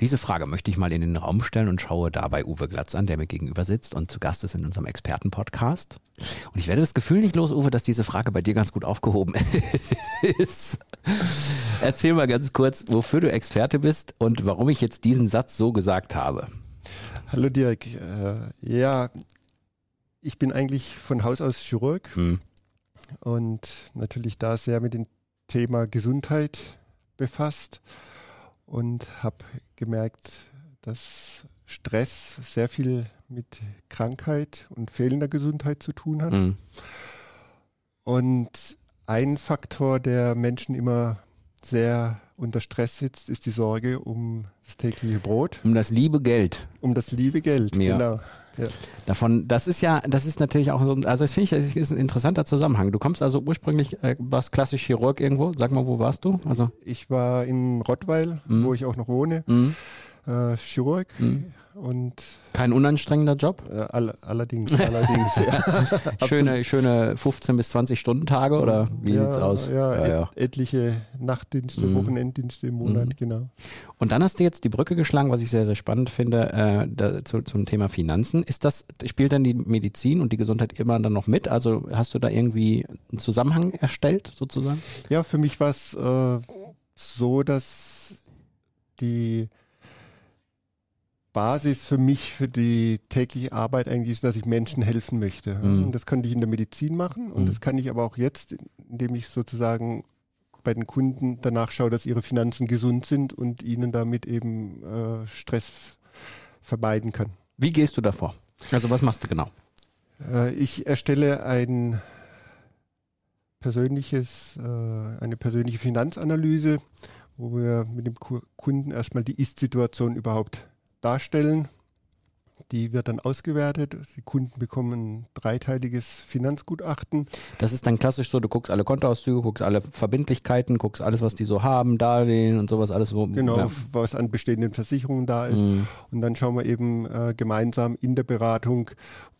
Diese Frage möchte ich mal in den Raum stellen und schaue dabei Uwe Glatz an, der mir gegenüber sitzt und zu Gast ist in unserem Expertenpodcast. Und ich werde das Gefühl nicht los, Uwe, dass diese Frage bei dir ganz gut aufgehoben ist. Erzähl mal ganz kurz, wofür du Experte bist und warum ich jetzt diesen Satz so gesagt habe. Hallo Dirk. Äh, ja, ich bin eigentlich von Haus aus Chirurg hm. und natürlich da sehr mit dem Thema Gesundheit befasst und habe gemerkt, dass Stress sehr viel mit Krankheit und fehlender Gesundheit zu tun hat. Mhm. Und ein Faktor, der Menschen immer sehr unter Stress sitzt, ist die Sorge um das tägliche Brot. Um das liebe Geld. Um das liebe Geld, ja. genau. Ja. Davon, das ist ja, das ist natürlich auch so, also das finde ich, das ist ein interessanter Zusammenhang. Du kommst also ursprünglich, äh, warst klassisch Chirurg irgendwo. Sag mal, wo warst du? Also ich war in Rottweil, mhm. wo ich auch noch wohne, mhm. äh, Chirurg. Mhm und kein unanstrengender Job? Äh, all, allerdings, allerdings, ja. schöne, schöne 15 bis 20 Stunden Tage oder wie ja, sieht's aus? Ja, ja, ja. Et, etliche Nachtdienste, mhm. Wochenenddienste im Monat, mhm. genau. Und dann hast du jetzt die Brücke geschlagen, was ich sehr, sehr spannend finde, äh, da, zu, zum Thema Finanzen. Ist das, spielt dann die Medizin und die Gesundheit immer dann noch mit? Also hast du da irgendwie einen Zusammenhang erstellt, sozusagen? Ja, für mich war es äh, so, dass die Basis für mich, für die tägliche Arbeit eigentlich ist, dass ich Menschen helfen möchte. Mhm. Und das könnte ich in der Medizin machen und mhm. das kann ich aber auch jetzt, indem ich sozusagen bei den Kunden danach schaue, dass ihre Finanzen gesund sind und ihnen damit eben äh, Stress vermeiden kann. Wie gehst du davor? Also was machst du genau? Äh, ich erstelle ein persönliches, äh, eine persönliche Finanzanalyse, wo wir mit dem Kunden erstmal die Ist-Situation überhaupt darstellen. Die wird dann ausgewertet. Die Kunden bekommen ein dreiteiliges Finanzgutachten. Das ist dann klassisch so, du guckst alle Kontoauszüge, guckst alle Verbindlichkeiten, guckst alles, was die so haben, Darlehen und sowas, alles. Wo, genau, ja. was an bestehenden Versicherungen da ist. Mhm. Und dann schauen wir eben äh, gemeinsam in der Beratung,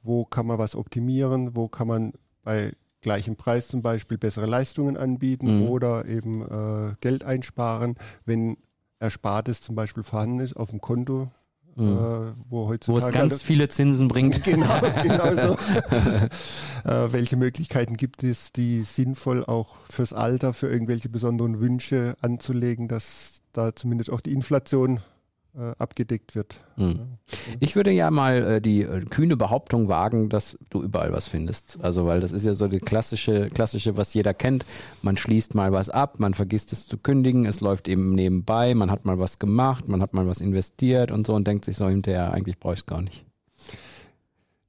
wo kann man was optimieren, wo kann man bei gleichem Preis zum Beispiel bessere Leistungen anbieten mhm. oder eben äh, Geld einsparen, wenn Erspartes zum Beispiel vorhanden ist auf dem Konto, Mhm. Äh, wo, heutzutage wo es ganz viele Zinsen bringt. genau, genau so. äh, welche Möglichkeiten gibt es, die sinnvoll auch fürs Alter, für irgendwelche besonderen Wünsche anzulegen, dass da zumindest auch die Inflation abgedeckt wird. Mhm. Ich würde ja mal äh, die äh, kühne Behauptung wagen, dass du überall was findest. Also, weil das ist ja so die klassische, klassische, was jeder kennt. Man schließt mal was ab, man vergisst es zu kündigen, es läuft eben nebenbei, man hat mal was gemacht, man hat mal was investiert und so und denkt sich so hinterher, eigentlich brauche ich es gar nicht.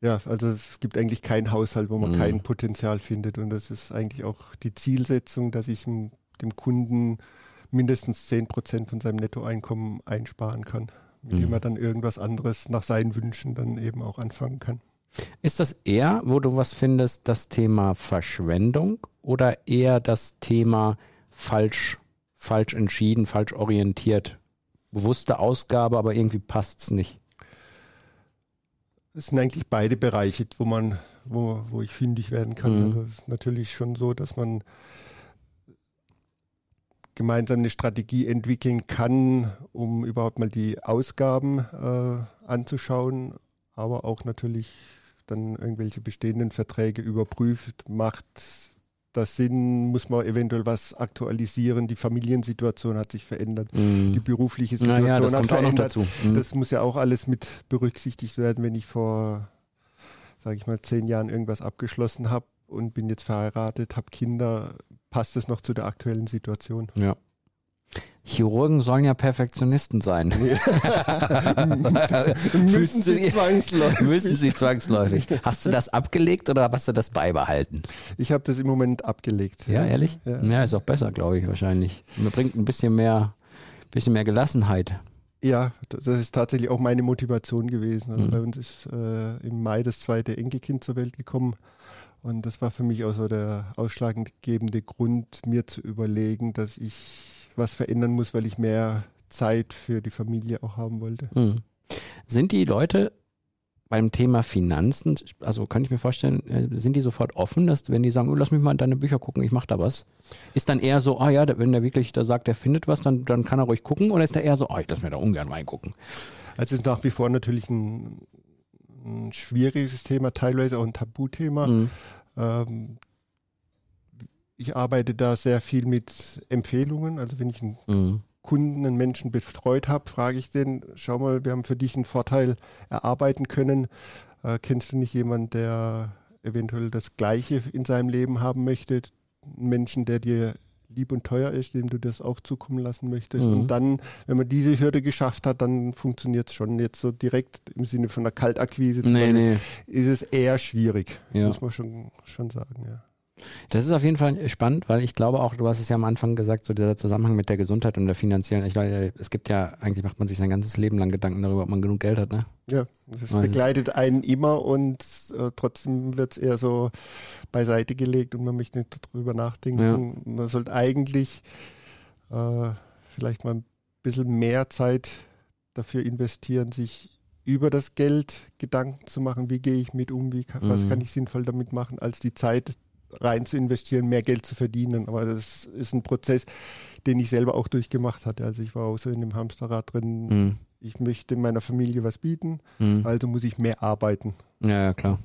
Ja, also es gibt eigentlich keinen Haushalt, wo man mhm. kein Potenzial findet und das ist eigentlich auch die Zielsetzung, dass ich dem Kunden mindestens 10 Prozent von seinem Nettoeinkommen einsparen kann, mit dem mhm. er dann irgendwas anderes nach seinen Wünschen dann eben auch anfangen kann. Ist das eher, wo du was findest, das Thema Verschwendung oder eher das Thema falsch, falsch entschieden, falsch orientiert? Bewusste Ausgabe, aber irgendwie passt es nicht. Es sind eigentlich beide Bereiche, wo man, wo, wo ich fündig werden kann. Mhm. Also es ist natürlich schon so, dass man gemeinsam eine Strategie entwickeln kann, um überhaupt mal die Ausgaben äh, anzuschauen, aber auch natürlich dann irgendwelche bestehenden Verträge überprüft, macht das Sinn, muss man eventuell was aktualisieren, die Familiensituation hat sich verändert, mm. die berufliche Situation ja, das hat verändert. Mm. Das muss ja auch alles mit berücksichtigt werden, wenn ich vor, sage ich mal, zehn Jahren irgendwas abgeschlossen habe und bin jetzt verheiratet, habe Kinder, passt es noch zu der aktuellen Situation. Ja. Chirurgen sollen ja Perfektionisten sein. müssen sie zwangsläufig. Müssen sie zwangsläufig. Hast du das abgelegt oder hast du das beibehalten? Ich habe das im Moment abgelegt. Ja, ehrlich? Ja, ja ist auch besser, glaube ich, wahrscheinlich. Mir bringt ein bisschen mehr, bisschen mehr Gelassenheit. Ja, das ist tatsächlich auch meine Motivation gewesen. Also mhm. Bei uns ist äh, im Mai das zweite Enkelkind zur Welt gekommen. Und das war für mich auch so der ausschlaggebende Grund, mir zu überlegen, dass ich was verändern muss, weil ich mehr Zeit für die Familie auch haben wollte. Mhm. Sind die Leute beim Thema Finanzen, also kann ich mir vorstellen, äh, sind die sofort offen, dass wenn die sagen, oh, lass mich mal in deine Bücher gucken, ich mache da was, ist dann eher so, ah ja, wenn der wirklich da sagt, er findet was, dann, dann kann er ruhig gucken oder ist der eher so, ah, oh, ich lass mir da ungern reingucken? Also es ist nach wie vor natürlich ein, ein schwieriges Thema, teilweise auch ein Tabuthema. Mhm. Ähm, ich arbeite da sehr viel mit Empfehlungen, also wenn ich einen mhm. Kunden, einen Menschen betreut habe, frage ich den, schau mal, wir haben für dich einen Vorteil erarbeiten können. Äh, kennst du nicht jemanden, der eventuell das Gleiche in seinem Leben haben möchte? Einen Menschen, der dir lieb und teuer ist, dem du das auch zukommen lassen möchtest. Mhm. Und dann, wenn man diese Hürde geschafft hat, dann funktioniert es schon. Jetzt so direkt im Sinne von einer Kaltakquise nee, nee. ist es eher schwierig, ja. muss man schon, schon sagen, ja. Das ist auf jeden Fall spannend, weil ich glaube auch, du hast es ja am Anfang gesagt, so dieser Zusammenhang mit der Gesundheit und der finanziellen. Ich glaube, es gibt ja, eigentlich macht man sich sein ganzes Leben lang Gedanken darüber, ob man genug Geld hat, ne? Ja, das begleitet einen immer und äh, trotzdem wird es eher so beiseite gelegt und man möchte nicht darüber nachdenken. Ja. Man sollte eigentlich äh, vielleicht mal ein bisschen mehr Zeit dafür investieren, sich über das Geld Gedanken zu machen, wie gehe ich mit um, wie kann, mhm. was kann ich sinnvoll damit machen, als die Zeit rein zu investieren, mehr Geld zu verdienen. Aber das ist ein Prozess, den ich selber auch durchgemacht hatte. Also ich war auch so in dem Hamsterrad drin. Mhm. Ich möchte meiner Familie was bieten, mhm. also muss ich mehr arbeiten. Ja, ja, klar.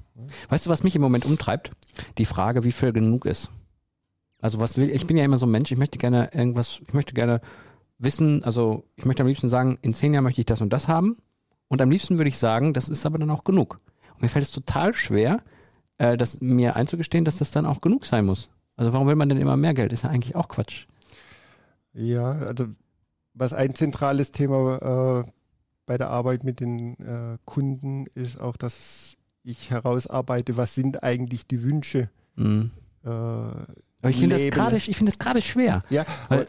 Weißt du, was mich im Moment umtreibt? Die Frage, wie viel genug ist. Also was will, ich bin ja immer so ein Mensch, ich möchte gerne irgendwas, ich möchte gerne wissen, also ich möchte am liebsten sagen, in zehn Jahren möchte ich das und das haben. Und am liebsten würde ich sagen, das ist aber dann auch genug. Und mir fällt es total schwer, äh, das mir einzugestehen, dass das dann auch genug sein muss. Also warum will man denn immer mehr Geld? Ist ja eigentlich auch Quatsch. Ja, also was ein zentrales Thema äh, bei der Arbeit mit den äh, Kunden ist auch, dass ich herausarbeite, was sind eigentlich die Wünsche. Mhm. Äh, aber ich finde das gerade, schwer. Ja, weil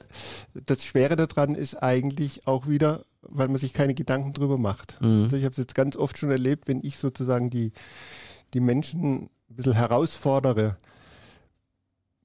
das Schwere daran ist eigentlich auch wieder, weil man sich keine Gedanken drüber macht. Mhm. Also ich habe es jetzt ganz oft schon erlebt, wenn ich sozusagen die, die Menschen ein bisschen herausfordere,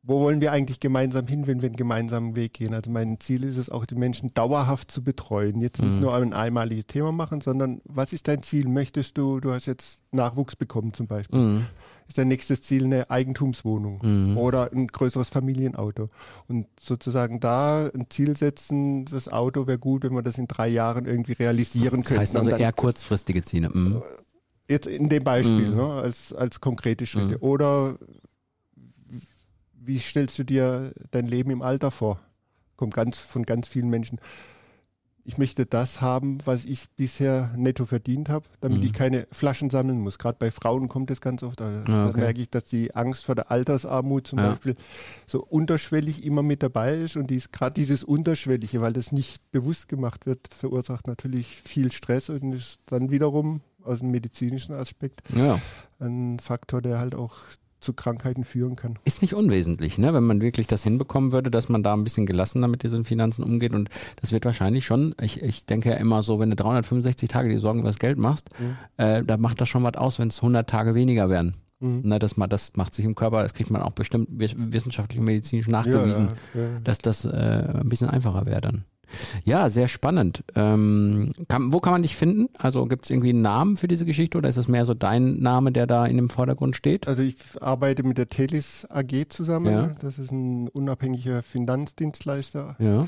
wo wollen wir eigentlich gemeinsam hin, wenn wir einen gemeinsamen Weg gehen? Also mein Ziel ist es auch, die Menschen dauerhaft zu betreuen. Jetzt nicht mhm. nur ein einmaliges Thema machen, sondern was ist dein Ziel? Möchtest du, du hast jetzt Nachwuchs bekommen zum Beispiel. Mhm. Ist dein nächstes Ziel eine Eigentumswohnung mhm. oder ein größeres Familienauto? Und sozusagen da ein Ziel setzen, das Auto wäre gut, wenn wir das in drei Jahren irgendwie realisieren könnten. Das heißt also eher kurzfristige Ziele. Jetzt in dem Beispiel, mhm. ne, als, als konkrete Schritte. Mhm. Oder wie stellst du dir dein Leben im Alter vor? Kommt ganz von ganz vielen Menschen. Ich möchte das haben, was ich bisher netto verdient habe, damit mhm. ich keine Flaschen sammeln muss. Gerade bei Frauen kommt das ganz oft. Da ah, okay. merke ich, dass die Angst vor der Altersarmut zum ja. Beispiel so unterschwellig immer mit dabei ist. Und dies, gerade dieses Unterschwellige, weil das nicht bewusst gemacht wird, verursacht natürlich viel Stress und ist dann wiederum aus dem medizinischen Aspekt ja. ein Faktor, der halt auch zu Krankheiten führen kann. Ist nicht unwesentlich, ne? wenn man wirklich das hinbekommen würde, dass man da ein bisschen gelassener mit diesen Finanzen umgeht. Und das wird wahrscheinlich schon, ich, ich denke ja immer so, wenn du 365 Tage die Sorgen über das Geld machst, mhm. äh, da macht das schon was aus, wenn es 100 Tage weniger wären. Mhm. Ne, das, das macht sich im Körper, das kriegt man auch bestimmt wissenschaftlich und medizinisch nachgewiesen, ja, ja, ja. dass das äh, ein bisschen einfacher wäre dann. Ja, sehr spannend. Ähm, kann, wo kann man dich finden? Also gibt es irgendwie einen Namen für diese Geschichte oder ist es mehr so dein Name, der da in dem Vordergrund steht? Also ich arbeite mit der Telis AG zusammen. Ja. Das ist ein unabhängiger Finanzdienstleister. Ja.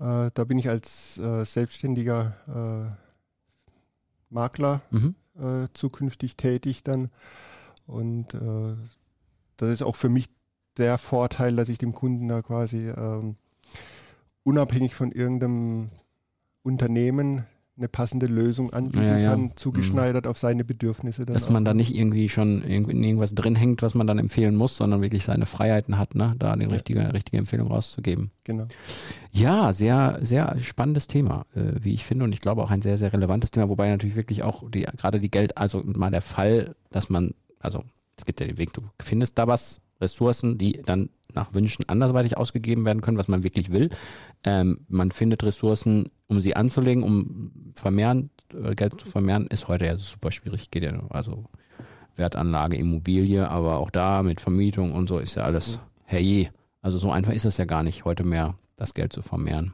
Äh, da bin ich als äh, selbstständiger äh, Makler mhm. Äh, zukünftig tätig dann. Und äh, das ist auch für mich der Vorteil, dass ich dem Kunden da quasi ähm, unabhängig von irgendeinem Unternehmen eine passende Lösung anbieten ja, ja. kann, zugeschneidert mhm. auf seine Bedürfnisse. Dass man da nicht irgendwie schon in irgendwas drin hängt, was man dann empfehlen muss, sondern wirklich seine Freiheiten hat, ne? da die richtige, richtige Empfehlung rauszugeben. Genau. Ja, sehr, sehr spannendes Thema, äh, wie ich finde, und ich glaube auch ein sehr, sehr relevantes Thema, wobei natürlich wirklich auch die, gerade die Geld, also mal der Fall, dass man, also es gibt ja den Weg, du findest da was, Ressourcen, die dann nach Wünschen andersweitig ausgegeben werden können, was man wirklich will. Ähm, man findet Ressourcen, um sie anzulegen, um vermehren, äh, Geld zu vermehren, ist heute ja super schwierig. Geht ja, also Wertanlage, Immobilie, aber auch da mit Vermietung und so ist ja alles herrje. Also so einfach ist es ja gar nicht, heute mehr das Geld zu vermehren.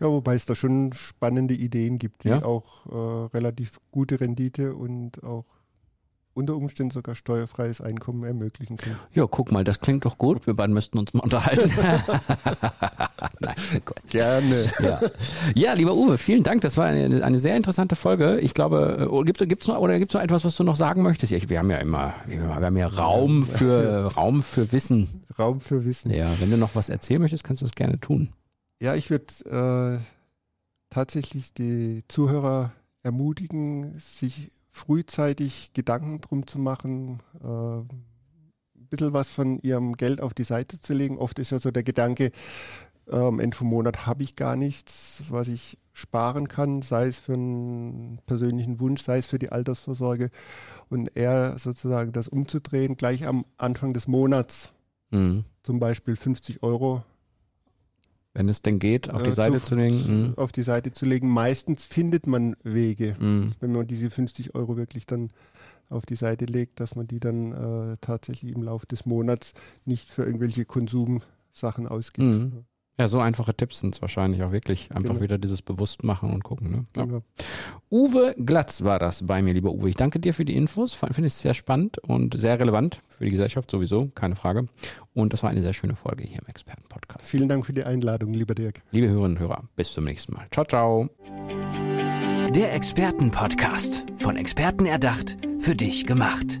Ja, wobei es da schon spannende Ideen gibt, die ja? auch äh, relativ gute Rendite und auch unter Umständen sogar steuerfreies Einkommen ermöglichen können. Ja, guck mal, das klingt doch gut. Wir beiden müssten uns mal unterhalten. Nein, Gott. Gerne. Ja. ja, lieber Uwe, vielen Dank. Das war eine, eine sehr interessante Folge. Ich glaube, äh, gibt es noch oder gibt's noch etwas, was du noch sagen möchtest? Ja, wir haben ja immer, wir haben ja Raum für Raum für Wissen. Raum für Wissen. Ja, wenn du noch was erzählen möchtest, kannst du das gerne tun. Ja, ich würde äh, tatsächlich die Zuhörer ermutigen, sich frühzeitig Gedanken drum zu machen, äh, ein bisschen was von ihrem Geld auf die Seite zu legen. Oft ist ja so der Gedanke, äh, am Ende vom Monat habe ich gar nichts, was ich sparen kann, sei es für einen persönlichen Wunsch, sei es für die Altersvorsorge. Und eher sozusagen das umzudrehen, gleich am Anfang des Monats, mhm. zum Beispiel 50 Euro wenn es denn geht, auf die äh, Seite zu, zu legen. Mhm. Auf die Seite zu legen. Meistens findet man Wege, mhm. wenn man diese 50 Euro wirklich dann auf die Seite legt, dass man die dann äh, tatsächlich im Laufe des Monats nicht für irgendwelche Konsumsachen ausgibt. Mhm. Ja, so einfache Tipps sind es wahrscheinlich auch wirklich. Einfach genau. wieder dieses Bewusstmachen und gucken. Ne? Ja. Genau. Uwe Glatz war das bei mir, lieber Uwe. Ich danke dir für die Infos. Finde ich sehr spannend und sehr relevant für die Gesellschaft sowieso, keine Frage. Und das war eine sehr schöne Folge hier im Expertenpodcast. Vielen Dank für die Einladung, lieber Dirk. Liebe Hörerinnen und Hörer, bis zum nächsten Mal. Ciao, ciao. Der Expertenpodcast. Von Experten erdacht, für dich gemacht.